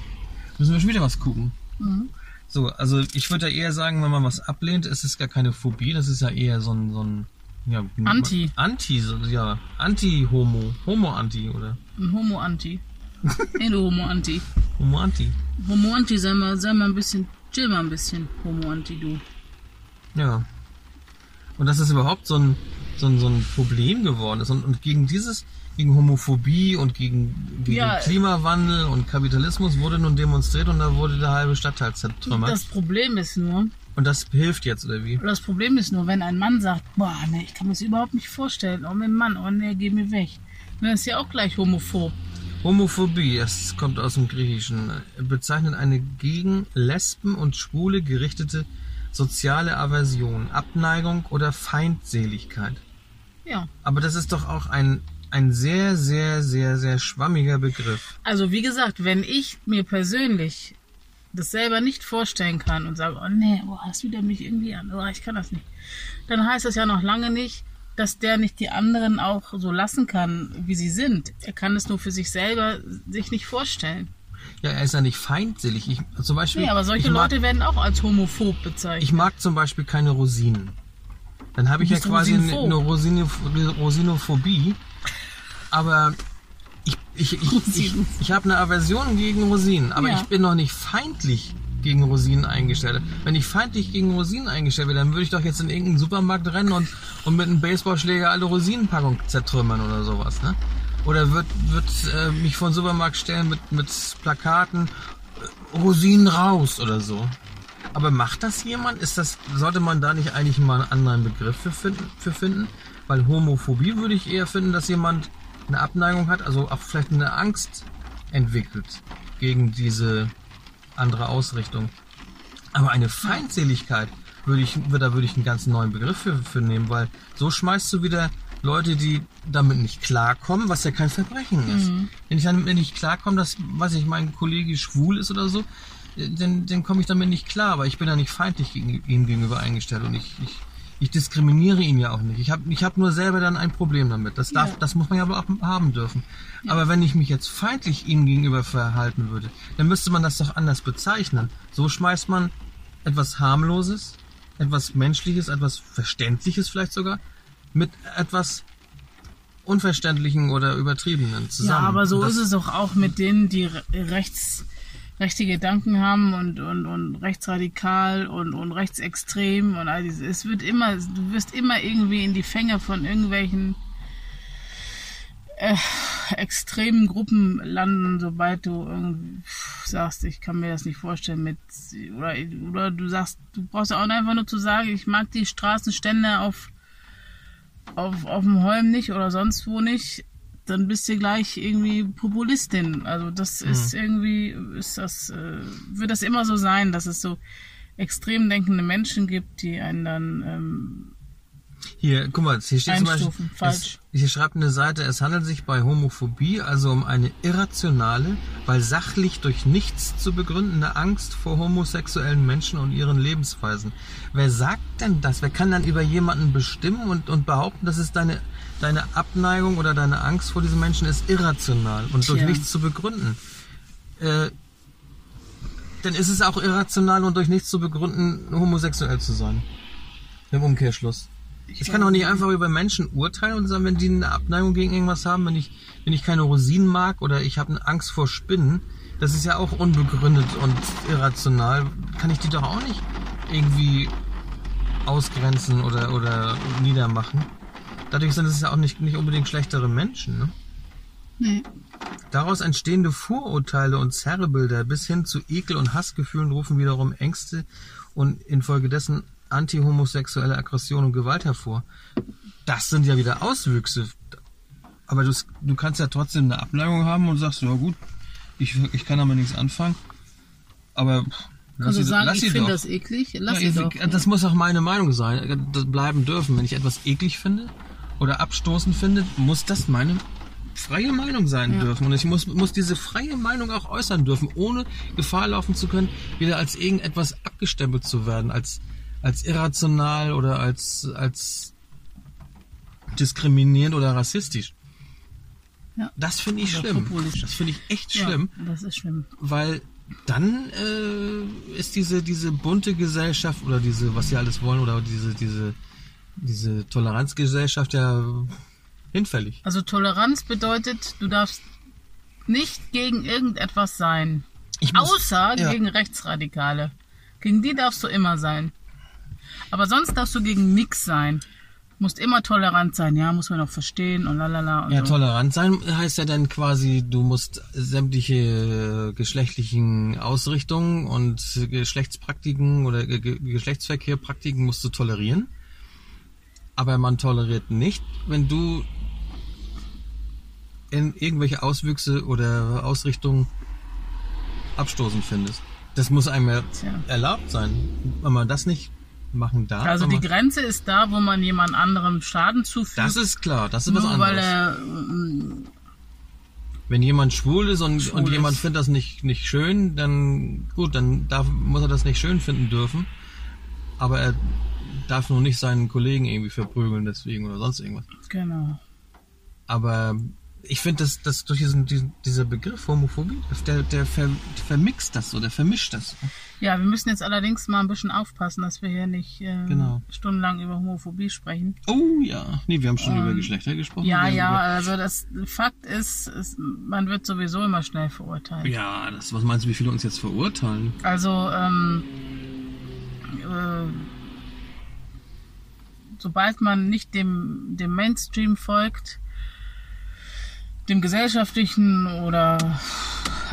Müssen wir schon wieder was gucken. Mhm. So, also ich würde ja eher sagen, wenn man was ablehnt, ist es gar keine Phobie, das ist ja eher so ein, so ein ja, Anti. Anti, ja, Anti-Homo, Homo-Anti oder Ein Homo-Anti. Hey, du Homo-Anti. Homo-Anti. Homo-Anti, sei mal, sei mal ein bisschen, chill mal ein bisschen, Homo-Anti, du. Ja. Und dass es überhaupt so ein, so ein, so ein Problem geworden ist. Und, und gegen dieses, gegen Homophobie und gegen, gegen Ja. Klimawandel und Kapitalismus wurde nun demonstriert und da wurde der halbe Stadtteil zertrümmert. Das Problem ist nur, und das hilft jetzt, oder wie? das Problem ist nur, wenn ein Mann sagt, boah, ne, ich kann mir das überhaupt nicht vorstellen, oh mein Mann, oh ne, geh mir weg. Dann ist ja auch gleich homophob. Homophobie, es kommt aus dem Griechischen, bezeichnet eine gegen Lesben und Schwule gerichtete soziale Aversion, Abneigung oder Feindseligkeit. Ja. Aber das ist doch auch ein, ein sehr, sehr, sehr, sehr schwammiger Begriff. Also wie gesagt, wenn ich mir persönlich das selber nicht vorstellen kann und sage, oh nee, oh, das wieder mich irgendwie an, oh, ich kann das nicht, dann heißt das ja noch lange nicht, dass der nicht die anderen auch so lassen kann, wie sie sind. Er kann es nur für sich selber sich nicht vorstellen. Ja, er ist ja nicht feindselig. Ich, zum Beispiel, Nee, aber solche mag, Leute werden auch als homophob bezeichnet. Ich mag zum Beispiel keine Rosinen. Dann habe ich ja quasi eine, rosinophob. eine Rosinophobie. Aber ich, ich, ich, ich, habe eine Aversion gegen Rosinen. Aber Ja. ich bin noch nicht feindlich gegen Rosinen eingestellt. Wenn ich feindlich gegen Rosinen eingestellt wäre, dann würde ich doch jetzt in irgendeinen Supermarkt rennen und, und mit einem Baseballschläger alle Rosinenpackung zertrümmern oder sowas. Ne? Oder wird, wird äh, mich vor den Supermarkt stellen mit, mit Plakaten äh, Rosinen raus oder so. Aber macht das jemand? Ist das, sollte man da nicht eigentlich mal einen anderen Begriff für finden, für finden? Weil Homophobie würde ich eher finden, dass jemand eine Abneigung hat, also auch vielleicht eine Angst entwickelt gegen diese andere Ausrichtung. Aber eine Feindseligkeit würde ich, da würde ich einen ganz neuen Begriff für, für nehmen, weil so schmeißt du wieder Leute, die damit nicht klarkommen, was ja kein Verbrechen ist. Wenn ich damit nicht klarkomme, dass, weiß ich, mein Kollege schwul ist oder so, äh, dann, dann komme ich damit nicht klar, aber ich bin ja nicht feindlich gegen, ihm gegenüber eingestellt und ich, ich, ich diskriminiere ihn ja auch nicht. Ich habe ich hab nur selber dann ein Problem damit. Das, darf, Ja. das muss man ja aber auch haben dürfen. Aber wenn ich mich jetzt feindlich ihm gegenüber verhalten würde, dann müsste man das doch anders bezeichnen. So schmeißt man etwas harmloses, etwas menschliches, etwas verständliches vielleicht sogar mit etwas unverständlichen oder übertriebenen zusammen. Ja, aber so das, ist es doch auch mit denen, die re- rechts, rechte Gedanken haben und, und, und rechtsradikal und, und rechtsextrem und all dieses. Es wird immer, du wirst immer irgendwie in die Fänge von irgendwelchen äh, extremen Gruppen landen, sobald du irgendwie sagst, ich kann mir das nicht vorstellen mit oder, oder du sagst, du brauchst auch einfach nur zu sagen, ich mag die Straßenstände auf auf, auf dem Holm nicht oder sonst wo nicht, dann bist du gleich irgendwie Populistin. Also das ist irgendwie, ist das, äh, wird das immer so sein, dass es so extrem denkende Menschen gibt, die einen dann ähm, Hier, guck mal, hier steht zum Beispiel. Es, hier schreibt eine Seite, es handelt sich bei Homophobie also um eine irrationale, weil sachlich durch nichts zu begründende Angst vor homosexuellen Menschen und ihren Lebensweisen. Wer sagt denn das? Wer kann dann über jemanden bestimmen und, und behaupten, dass es deine, deine Abneigung oder deine Angst vor diesen Menschen ist irrational und durch Tja. nichts zu begründen? Äh, dann ist es auch irrational und durch nichts zu begründen, homosexuell zu sein. Im Umkehrschluss. Ich, kann auch nicht einfach über Menschen urteilen und sagen, wenn die eine Abneigung gegen irgendwas haben, wenn ich, wenn ich keine Rosinen mag oder ich habe eine Angst vor Spinnen, das ist ja auch unbegründet und irrational, kann ich die doch auch nicht irgendwie ausgrenzen oder, oder niedermachen. Dadurch sind es ja auch nicht, nicht unbedingt schlechtere Menschen. Ne? Nee. Daraus entstehende Vorurteile und Zerrbilder bis hin zu Ekel- und Hassgefühlen rufen wiederum Ängste und infolgedessen antihomosexuelle Aggression und Gewalt hervor. Das sind ja wieder Auswüchse. Aber du, du kannst ja trotzdem eine Abneigung haben und sagst, ja gut, ich, ich kann damit nichts anfangen. Aber lass Also sie, sagen, lass ich finde das eklig, lass Ja, ich- doch. Das muss auch meine Meinung sein. Das bleiben dürfen. Wenn ich etwas eklig finde oder abstoßend finde, muss das meine freie Meinung sein Ja. dürfen. Und ich muss, muss diese freie Meinung auch äußern dürfen, ohne Gefahr laufen zu können, wieder als irgendetwas abgestempelt zu werden, als, als irrational oder als, als diskriminierend oder rassistisch. Ja. Das finde ich Oder schlimm. populistisch. Das finde ich echt Ja, schlimm das ist schlimm. weil dann äh, ist diese diese bunte Gesellschaft oder diese was sie alles wollen oder diese diese diese Toleranzgesellschaft ja hinfällig. Also Toleranz bedeutet, du darfst nicht gegen irgendetwas sein. Ich muss- Außer ja. gegen Rechtsradikale. Gegen die darfst du immer sein. Aber sonst darfst du gegen nix sein. Musst immer tolerant sein, ja, muss man auch verstehen und lalala und Ja, so. tolerant sein heißt ja dann quasi, du musst sämtliche geschlechtlichen Ausrichtungen und Geschlechtspraktiken oder Ge Ge- Geschlechtsverkehrpraktiken musst du tolerieren. Aber man toleriert nicht, wenn du in irgendwelche Auswüchse oder Ausrichtungen abstoßend findest. Das muss einem ja Tja. erlaubt sein. Wenn man das nicht machen darf. Also die Grenze ist da, wo man jemand anderem Schaden zufügt. das ist klar, das ist was anderes. weil er mm, Wenn jemand schwul ist und, Schwul und jemand ist. findet das nicht, nicht schön, dann gut, dann darf, muss er das nicht schön finden dürfen. Aber er darf nur nicht seinen Kollegen irgendwie verprügeln deswegen oder sonst irgendwas. genau. Aber ich finde, dass, dass durch diesen, diesen dieser Begriff Homophobie, der, der ver, vermixt das so, der vermischt das. Ja, wir müssen jetzt allerdings mal ein bisschen aufpassen, dass wir hier nicht äh, Genau. stundenlang über Homophobie sprechen. Oh ja. Nee, wir haben schon Ähm, über Geschlechter gesprochen. Ja, ja, Über, also das Fakt ist, ist, man wird sowieso immer schnell verurteilt. ja, das, was meinst du, wie viele uns jetzt verurteilen? Also, ähm, äh, sobald man nicht dem, dem Mainstream folgt, dem gesellschaftlichen oder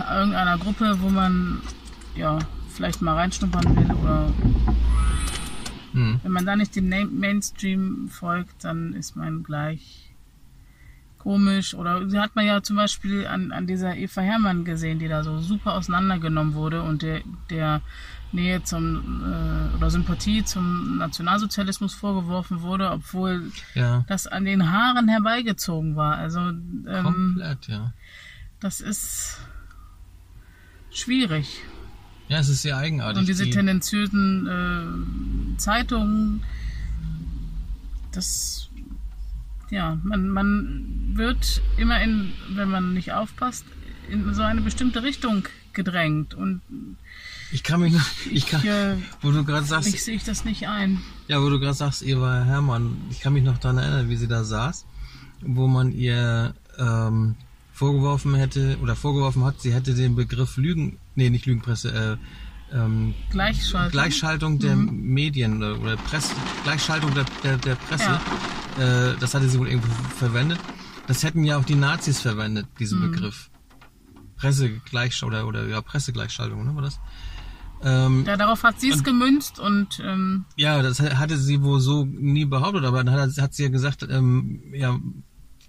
irgendeiner Gruppe, wo man ja vielleicht mal reinschnuppern will oder Hm. wenn man da nicht dem Mainstream folgt, dann ist man gleich komisch. Oder sie hat man ja zum Beispiel an, an dieser Eva Hermann gesehen, die da so super auseinandergenommen wurde und der, der Nähe zum äh, oder Sympathie zum Nationalsozialismus vorgeworfen wurde, obwohl Ja. das an den Haaren herbeigezogen war. Also ähm, Komplett, ja. das ist schwierig. Ja, es ist sehr eigenartig. Und diese die- tendenziösen äh, Zeitungen, das, ja, man, man wird immer in, wenn man nicht aufpasst, in so eine bestimmte Richtung gedrängt. Und Ich kann mich noch, ich kann, äh, wo du gerade sagst, ich sehe ich das nicht ein. Ja, wo du gerade sagst, Eva Hermann, ich kann mich noch daran erinnern, wie sie da saß, wo man ihr ähm, vorgeworfen hätte oder vorgeworfen hat, sie hätte den Begriff Lügen, nee, nicht Lügenpresse, äh, ähm, Gleichschaltung. Gleichschaltung der Medien oder, oder Presse, Gleichschaltung der, der, der Presse, äh, das hatte sie wohl irgendwo verwendet. Das hätten ja auch die Nazis verwendet, diesen Begriff. Pressegleichschaltung oder, oder ja, Pressegleichschaltung, ne, war das? Ähm, Ja, darauf hat sie es gemünzt und ähm, Ja, das hatte sie wohl so nie behauptet, aber dann hat, hat sie ja gesagt, ähm, ja,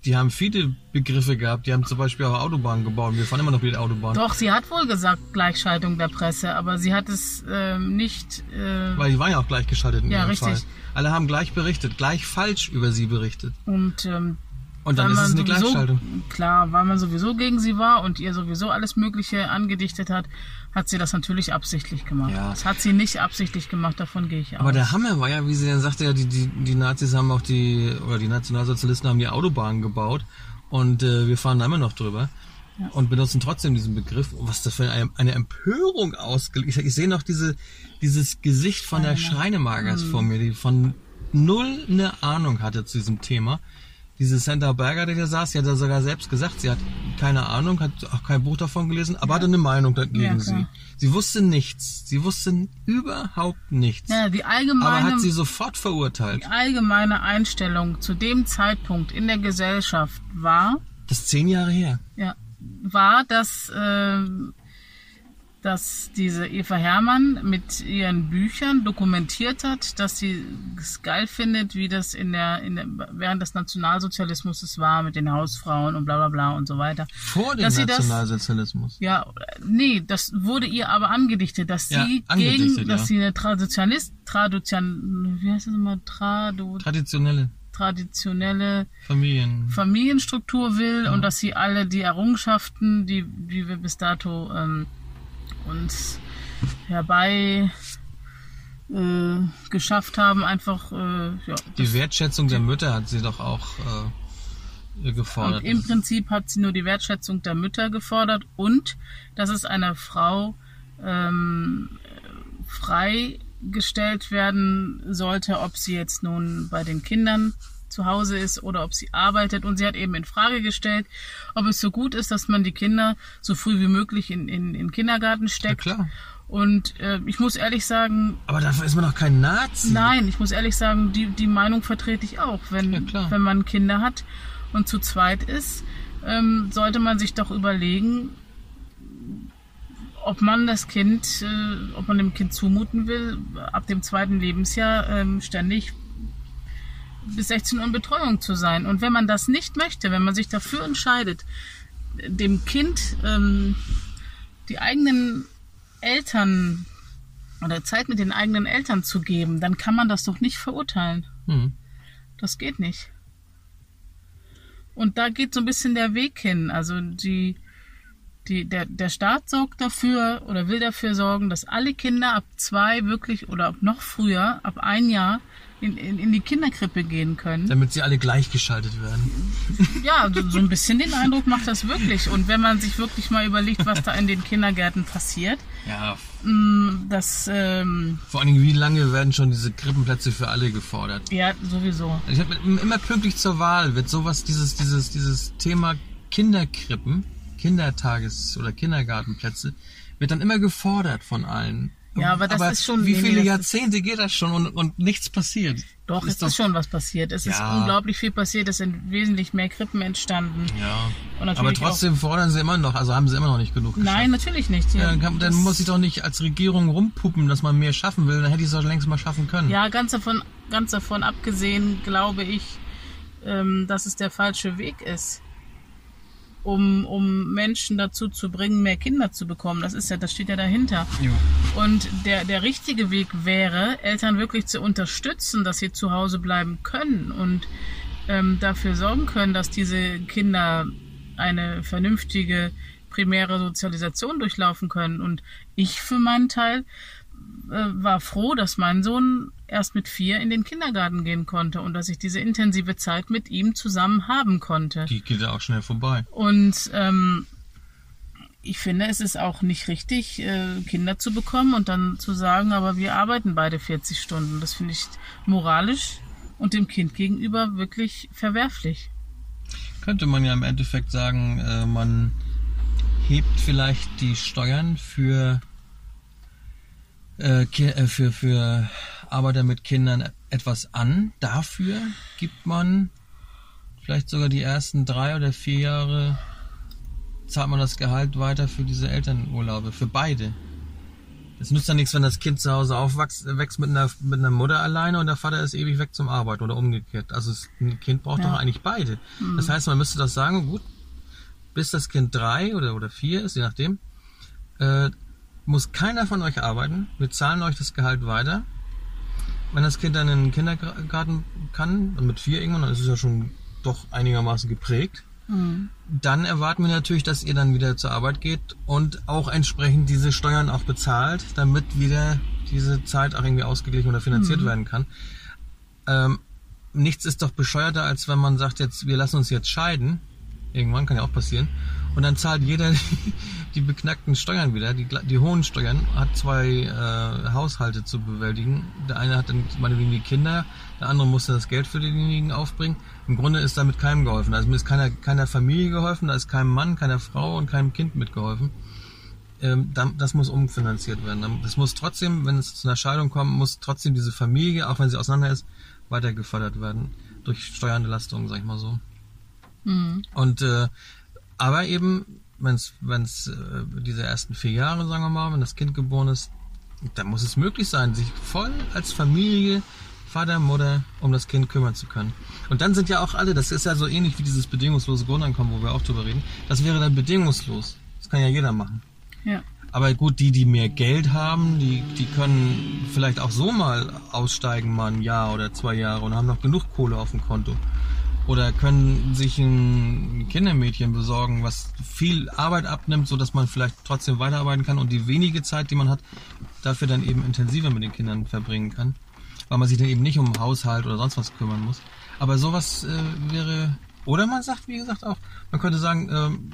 die haben viele Begriffe gehabt. Die haben zum Beispiel auch Autobahnen gebaut. Wir fahren immer noch mit der Autobahn. Doch, sie hat wohl gesagt Gleichschaltung der Presse, aber sie hat es ähm, nicht. Äh, Weil die waren ja auch gleichgeschaltet in Ja, ihrem richtig. Fall. Alle haben gleich berichtet, gleich falsch über sie berichtet. und ähm, Und dann weil ist es man eine sowieso, Gleichschaltung. Klar, weil man sowieso gegen sie war und ihr sowieso alles Mögliche angedichtet hat, hat sie das natürlich absichtlich gemacht. Ja. Das hat sie nicht absichtlich gemacht, davon gehe ich aus. Aber der Hammer war ja, wie sie dann sagte, ja, die, die, die Nazis haben auch die, oder die Nationalsozialisten haben die Autobahnen gebaut und äh, wir fahren da immer noch drüber und benutzen trotzdem diesen Begriff. Was das für eine, eine Empörung ausgelöst Ich, ich sehe noch diese, dieses Gesicht von der Schreinemagers Mhm. vor mir, die von null eine Ahnung hatte zu diesem Thema. Diese Sandra Berger, die da saß, die hat ja sogar selbst gesagt, sie hat keine Ahnung, hat auch kein Buch davon gelesen, aber hatte eine Meinung dagegen Ja, sie. Sie wusste nichts. Sie wusste überhaupt nichts. ja, die Aber allgemeine, hat sie sofort verurteilt. die allgemeine Einstellung zu dem Zeitpunkt in der Gesellschaft war, Das ist zehn Jahre her. ja, war, dass, ähm, dass diese Eva Herrmann mit ihren Büchern dokumentiert hat, dass sie es geil findet, wie das in der, in der während des Nationalsozialismus war mit den Hausfrauen und bla bla bla und so weiter. Vor dem Dass sie das- Nationalsozialismus. Ja, nee, das wurde ihr aber angedichtet, dass Ja, sie gegen, dass ja. sie eine Traditionalist, Tradition, wie heißt das immer, Tradu, Traditionelle traditionelle Familien. Familienstruktur will und dass sie alle die Errungenschaften, die, die wir bis dato ähm, uns herbei äh, geschafft haben, einfach äh, ja, Die Wertschätzung der Mütter hat sie doch auch äh, gefordert. Und im Prinzip hat sie nur die Wertschätzung der Mütter gefordert und dass es einer Frau ähm, freigestellt werden sollte, ob sie jetzt nun bei den Kindern zu Hause ist oder ob sie arbeitet. Und sie hat eben in Frage gestellt, ob es so gut ist, dass man die Kinder so früh wie möglich in, in, in den Kindergarten ja, steckt. klar. Und äh, ich muss ehrlich sagen, Aber dafür ist man doch kein Nazi. Nein, ich muss ehrlich sagen, die, die Meinung vertrete ich auch. Wenn, Ja, wenn man Kinder hat und zu zweit ist, ähm, sollte man sich doch überlegen, ob man das Kind, äh, ob man dem Kind zumuten will, ab dem zweiten Lebensjahr ähm, ständig bis 16 Uhr in Betreuung zu sein. Und wenn man das nicht möchte, wenn man sich dafür entscheidet, dem Kind ähm, die eigenen Eltern oder Zeit mit den eigenen Eltern zu geben, dann kann man das doch nicht verurteilen. Hm. Das geht nicht. Und da geht so ein bisschen der Weg hin. Also die, die, der, der Staat sorgt dafür oder will dafür sorgen, dass alle Kinder ab zwei wirklich oder ab noch früher, ab ein Jahr, in, in, in die Kinderkrippe gehen können. Damit sie alle gleichgeschaltet werden. Ja, so, so ein bisschen den Eindruck macht das wirklich. Und wenn man sich wirklich mal überlegt, was da in den Kindergärten passiert, Ja. mh, das, ähm, Vor allen Dingen, wie lange werden schon diese Krippenplätze für alle gefordert? ja, sowieso. Ich hab, immer pünktlich zur Wahl wird sowas, dieses, dieses, dieses Thema Kinderkrippen, Kindertages- oder Kindergartenplätze, wird dann immer gefordert von allen. Ja, aber das ist schon- Wie viele Jahrzehnte geht das schon und, und nichts passiert? Doch, Ist es ist schon was passiert. Es ist Ja. unglaublich viel passiert. Es sind wesentlich mehr Krippen entstanden. Ja. Aber trotzdem fordern sie immer noch, also haben sie immer noch nicht genug geschafft. Nein, natürlich nicht. Ja, dann, kann, dann muss ich doch nicht als Regierung rumpuppen, dass man mehr schaffen will. Dann hätte ich es doch längst mal schaffen können. Ja, ganz davon, ganz davon abgesehen, glaube ich, ähm, dass es der falsche Weg ist, um, um Menschen dazu zu bringen, mehr Kinder zu bekommen. Das ist ja, das steht ja dahinter. Jo. Und der, der richtige Weg wäre, Eltern wirklich zu unterstützen, dass sie zu Hause bleiben können und ähm, dafür sorgen können, dass diese Kinder eine vernünftige primäre Sozialisation durchlaufen können. Und ich für meinen Teil war froh, dass mein Sohn erst mit vier in den Kindergarten gehen konnte und dass ich diese intensive Zeit mit ihm zusammen haben konnte. Die geht ja auch schnell vorbei. Und ähm, ich finde, es ist auch nicht richtig, äh, Kinder zu bekommen und dann zu sagen, aber wir arbeiten beide 40 Stunden. Das finde ich moralisch und dem Kind gegenüber wirklich verwerflich. Könnte man ja im Endeffekt sagen, äh, man hebt vielleicht die Steuern für, äh, äh, für, für Arbeiter mit Kindern etwas an. Dafür gibt man vielleicht sogar die ersten drei oder vier Jahre, zahlt man das Gehalt weiter für diese Elternurlaube, für beide. Es nützt ja nichts, wenn das Kind zu Hause aufwächst wächst mit einer, mit einer Mutter alleine und der Vater ist ewig weg zum Arbeiten oder umgekehrt. Also es, ein Kind braucht Ja. doch eigentlich beide. Das heißt, man müsste doch sagen, gut, bis das Kind drei oder, oder vier ist, je nachdem, äh, muss keiner von euch arbeiten. Wir zahlen euch das Gehalt weiter. Wenn das Kind dann in den Kindergarten kann, und mit vier irgendwann, dann ist es ja schon doch einigermaßen geprägt, Mhm. dann erwarten wir natürlich, dass ihr dann wieder zur Arbeit geht und auch entsprechend diese Steuern auch bezahlt, damit wieder diese Zeit auch irgendwie ausgeglichen oder finanziert werden kann. Ähm, nichts ist doch bescheuerter, als wenn man sagt, jetzt wir lassen uns jetzt scheiden. Irgendwann kann ja auch passieren. Und dann zahlt jeder <laughs> die, die beknackten Steuern wieder, die, die hohen Steuern, hat zwei äh, Haushalte zu bewältigen. Der eine hat dann meinetwegen die Kinder, der andere musste das Geld für denjenigen aufbringen. Im Grunde ist damit keinem geholfen. Also mir ist keiner, keiner Familie geholfen, da ist keinem Mann, keiner Frau und keinem Kind mitgeholfen. Ähm, das muss umfinanziert werden. Das muss trotzdem, wenn es zu einer Scheidung kommt, muss trotzdem diese Familie, auch wenn sie auseinander ist, weiter gefördert werden. Durch Steuerentlastung, sag ich mal so. Mhm. Und äh, aber eben, wenn es wenn's, äh, diese ersten vier Jahre, sagen wir mal, wenn das Kind geboren ist, dann muss es möglich sein, sich voll als Familie, Vater, Mutter, um das Kind kümmern zu können. Und dann sind ja auch alle, das ist ja so ähnlich wie dieses bedingungslose Grundeinkommen, wo wir auch drüber reden, das wäre dann bedingungslos. Das kann ja jeder machen. Ja. Aber gut, die, die mehr Geld haben, die, die können vielleicht auch so mal aussteigen, mal ein Jahr oder zwei Jahre und haben noch genug Kohle auf dem Konto. Oder können sich ein Kindermädchen besorgen, was viel Arbeit abnimmt, so dass man vielleicht trotzdem weiterarbeiten kann und die wenige Zeit, die man hat, dafür dann eben intensiver mit den Kindern verbringen kann. Weil man sich dann eben nicht um Haushalt oder sonst was kümmern muss. Aber sowas äh, wäre, oder man sagt, wie gesagt auch, man könnte sagen, ähm,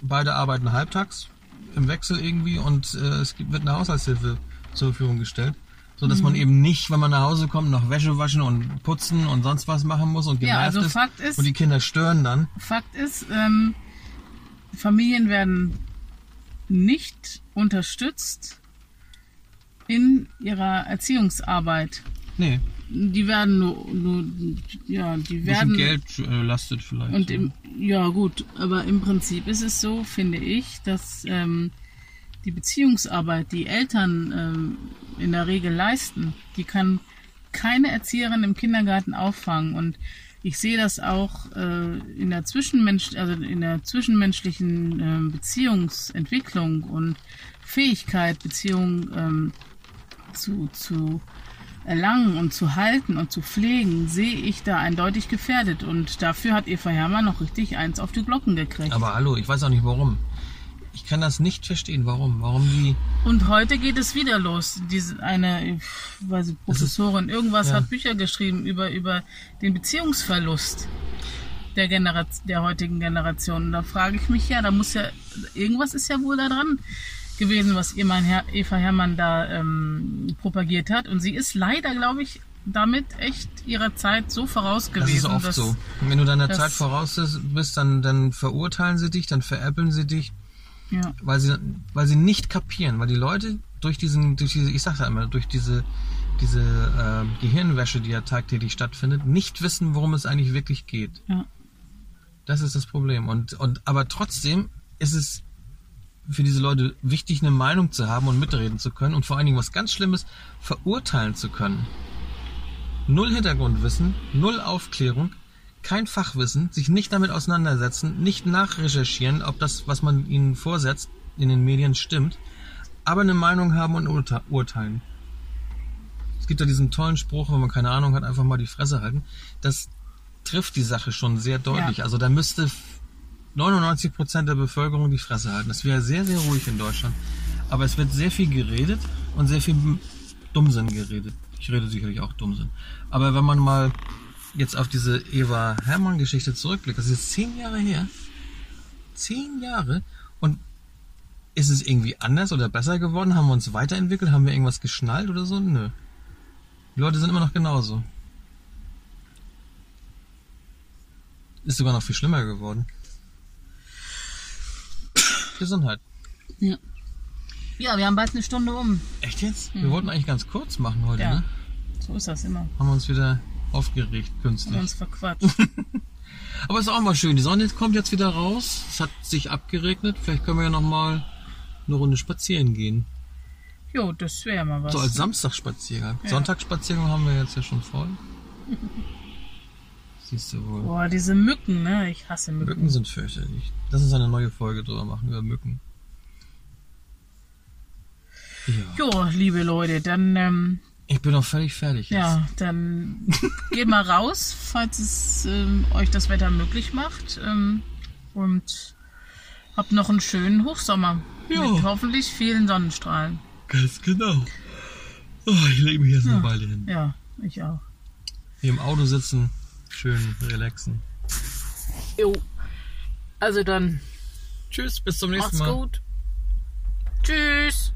beide arbeiten halbtags im Wechsel irgendwie und äh, es wird eine Haushaltshilfe zur Verfügung gestellt. So dass man eben nicht, wenn man nach Hause kommt, noch Wäsche waschen und putzen und sonst was machen muss und Ja, genervt also ist. Fakt ist- und die Kinder stören dann. Fakt ist, ähm, Familien werden nicht unterstützt in ihrer Erziehungsarbeit. Nee, Die werden nur, nur ja, die werden Geld äh, lastet vielleicht. und im, ja gut, aber im Prinzip ist es so, finde ich, dass ähm, die Beziehungsarbeit, die Eltern ähm, in der Regel leisten, die kann keine Erzieherin im Kindergarten auffangen und ich sehe das auch äh, in der Zwischenmensch, also in der zwischenmenschlichen ähm, Beziehungsentwicklung und Fähigkeit, Beziehungen ähm, zu, zu erlangen und zu halten und zu pflegen, sehe ich da eindeutig gefährdet. Und dafür hat Eva Herrmann noch richtig eins auf die Glocken gekriegt. Aber hallo, ich weiß auch nicht warum. Ich kann das nicht verstehen, warum. Warum die. Und heute geht es wieder los. Diese eine, ich weiß nicht, Professorin, irgendwas ja. hat Bücher geschrieben über, über den Beziehungsverlust der, Generation, der heutigen Generation. Und da frage ich mich ja, da muss ja, irgendwas ist ja wohl da dran gewesen, was ihr mein Herr, Eva Herrmann da ähm, propagiert hat. Und sie ist leider, glaube ich, damit echt ihrer Zeit so voraus Das gewesen. ist oft dass- so. Und wenn du deiner das- Zeit voraus bist, dann, dann verurteilen sie dich, dann veräppeln sie dich, Ja. weil sie, weil sie nicht kapieren, weil die Leute durch diesen, durch diese, ich sag ja immer, durch diese, diese äh, Gehirnwäsche, die ja tagtäglich stattfindet, nicht wissen, worum es eigentlich wirklich geht. Ja. Das ist das Problem. Und, und aber trotzdem ist es für diese Leute wichtig, eine Meinung zu haben und mitreden zu können und vor allen Dingen was ganz Schlimmes verurteilen zu können. Null Hintergrundwissen, null Aufklärung, kein Fachwissen, sich nicht damit auseinandersetzen, nicht nachrecherchieren, ob das, was man ihnen vorsetzt, in den Medien stimmt, aber eine Meinung haben und urte urteilen. Es gibt ja diesen tollen Spruch, wenn man keine Ahnung hat, einfach mal die Fresse halten. Das trifft die Sache schon sehr deutlich. Ja. Also da müsste 99 Prozent der Bevölkerung die Fresse halten. Das wäre sehr, sehr ruhig in Deutschland. Aber es wird sehr viel geredet und sehr viel Dummsinn geredet. Ich rede sicherlich auch Dummsinn. Aber wenn man mal jetzt auf diese Eva Hermann-Geschichte zurückblickt, das ist zehn Jahre her. Zehn Jahre. Und ist es irgendwie anders oder besser geworden? Haben wir uns weiterentwickelt? Haben wir irgendwas geschnallt oder so? Nö. Die Leute sind immer noch genauso. Ist sogar noch viel schlimmer geworden. Gesundheit. Ja. ja, wir haben bald eine Stunde um. Echt jetzt? Wir wollten eigentlich ganz kurz machen heute, Ja. ne? So ist das immer. Haben wir uns wieder aufgeregt künstlich. uns verquatscht. <laughs> Aber ist auch mal schön. Die Sonne kommt jetzt wieder raus. Es hat sich abgeregnet. Vielleicht können wir ja noch mal eine Runde spazieren gehen. Jo, das wäre mal was. So als Samstagsspaziergang. Ja. Sonntagsspaziergang haben wir jetzt ja schon voll. <laughs> Siehst du wohl. Boah, diese Mücken, ne? Ich hasse Mücken. Mücken sind fürchterlich. Lass uns eine neue Folge drüber machen, über Mücken. Ja. Jo, liebe Leute, dann, ähm, Ich bin auch völlig fertig jetzt. ja, dann <laughs> geht mal raus, falls es ähm, euch das Wetter möglich macht. Ähm, und habt noch einen schönen Hochsommer. Ja. Mit hoffentlich vielen Sonnenstrahlen. Ganz genau. Oh, ich lege mich jetzt eine Weile hin. Ja, ich auch. Hier im Auto sitzen, schön relaxen. Jo. Also dann, Tschüss, bis zum nächsten macht's Mal. gut. Tschüss.